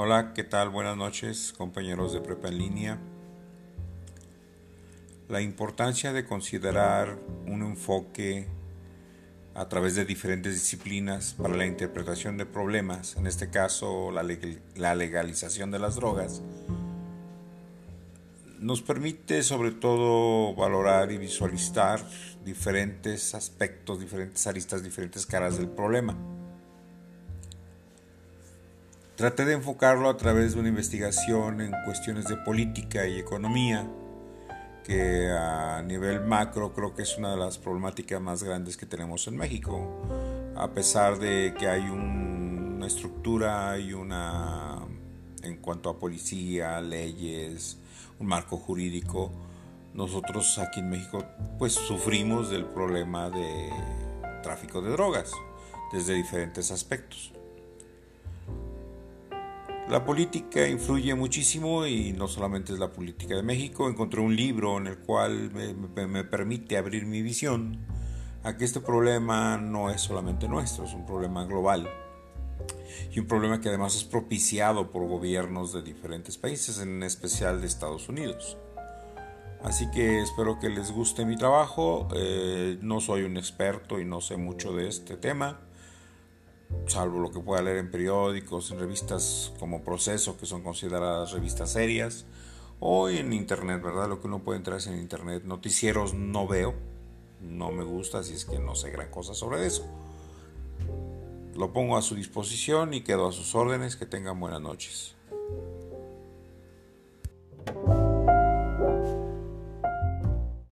Hola, ¿qué tal? Buenas noches, compañeros de Prepa en línea. La importancia de considerar un enfoque a través de diferentes disciplinas para la interpretación de problemas, en este caso la, legalización de las drogas, nos permite sobre todo valorar y visualizar diferentes aspectos, diferentes aristas, diferentes caras del problema. Traté de enfocarlo a través de una investigación en cuestiones de política y economía, que a nivel macro creo que es una de las problemáticas más grandes que tenemos en México. A pesar de que hay una estructura y una, en cuanto a policía, leyes, un marco jurídico, nosotros aquí en México pues sufrimos del problema de tráfico de drogas desde diferentes aspectos. La política influye muchísimo y no solamente es la política de México. Encontré un libro en el cual me, permite abrir mi visión a que este problema no es solamente nuestro, es un problema global y un problema que además es propiciado por gobiernos de diferentes países, en especial de Estados Unidos. Así que espero que les guste mi trabajo. Eh, no soy un experto y no sé mucho de este tema salvo lo que pueda leer en periódicos, en revistas como Proceso, que son consideradas revistas serias, o en internet, ¿verdad? Lo que uno puede entrar es en internet. Noticieros no veo, no me gusta, así es que no sé gran cosa sobre eso. Lo pongo a su disposición y quedo a sus órdenes. Que tengan buenas noches.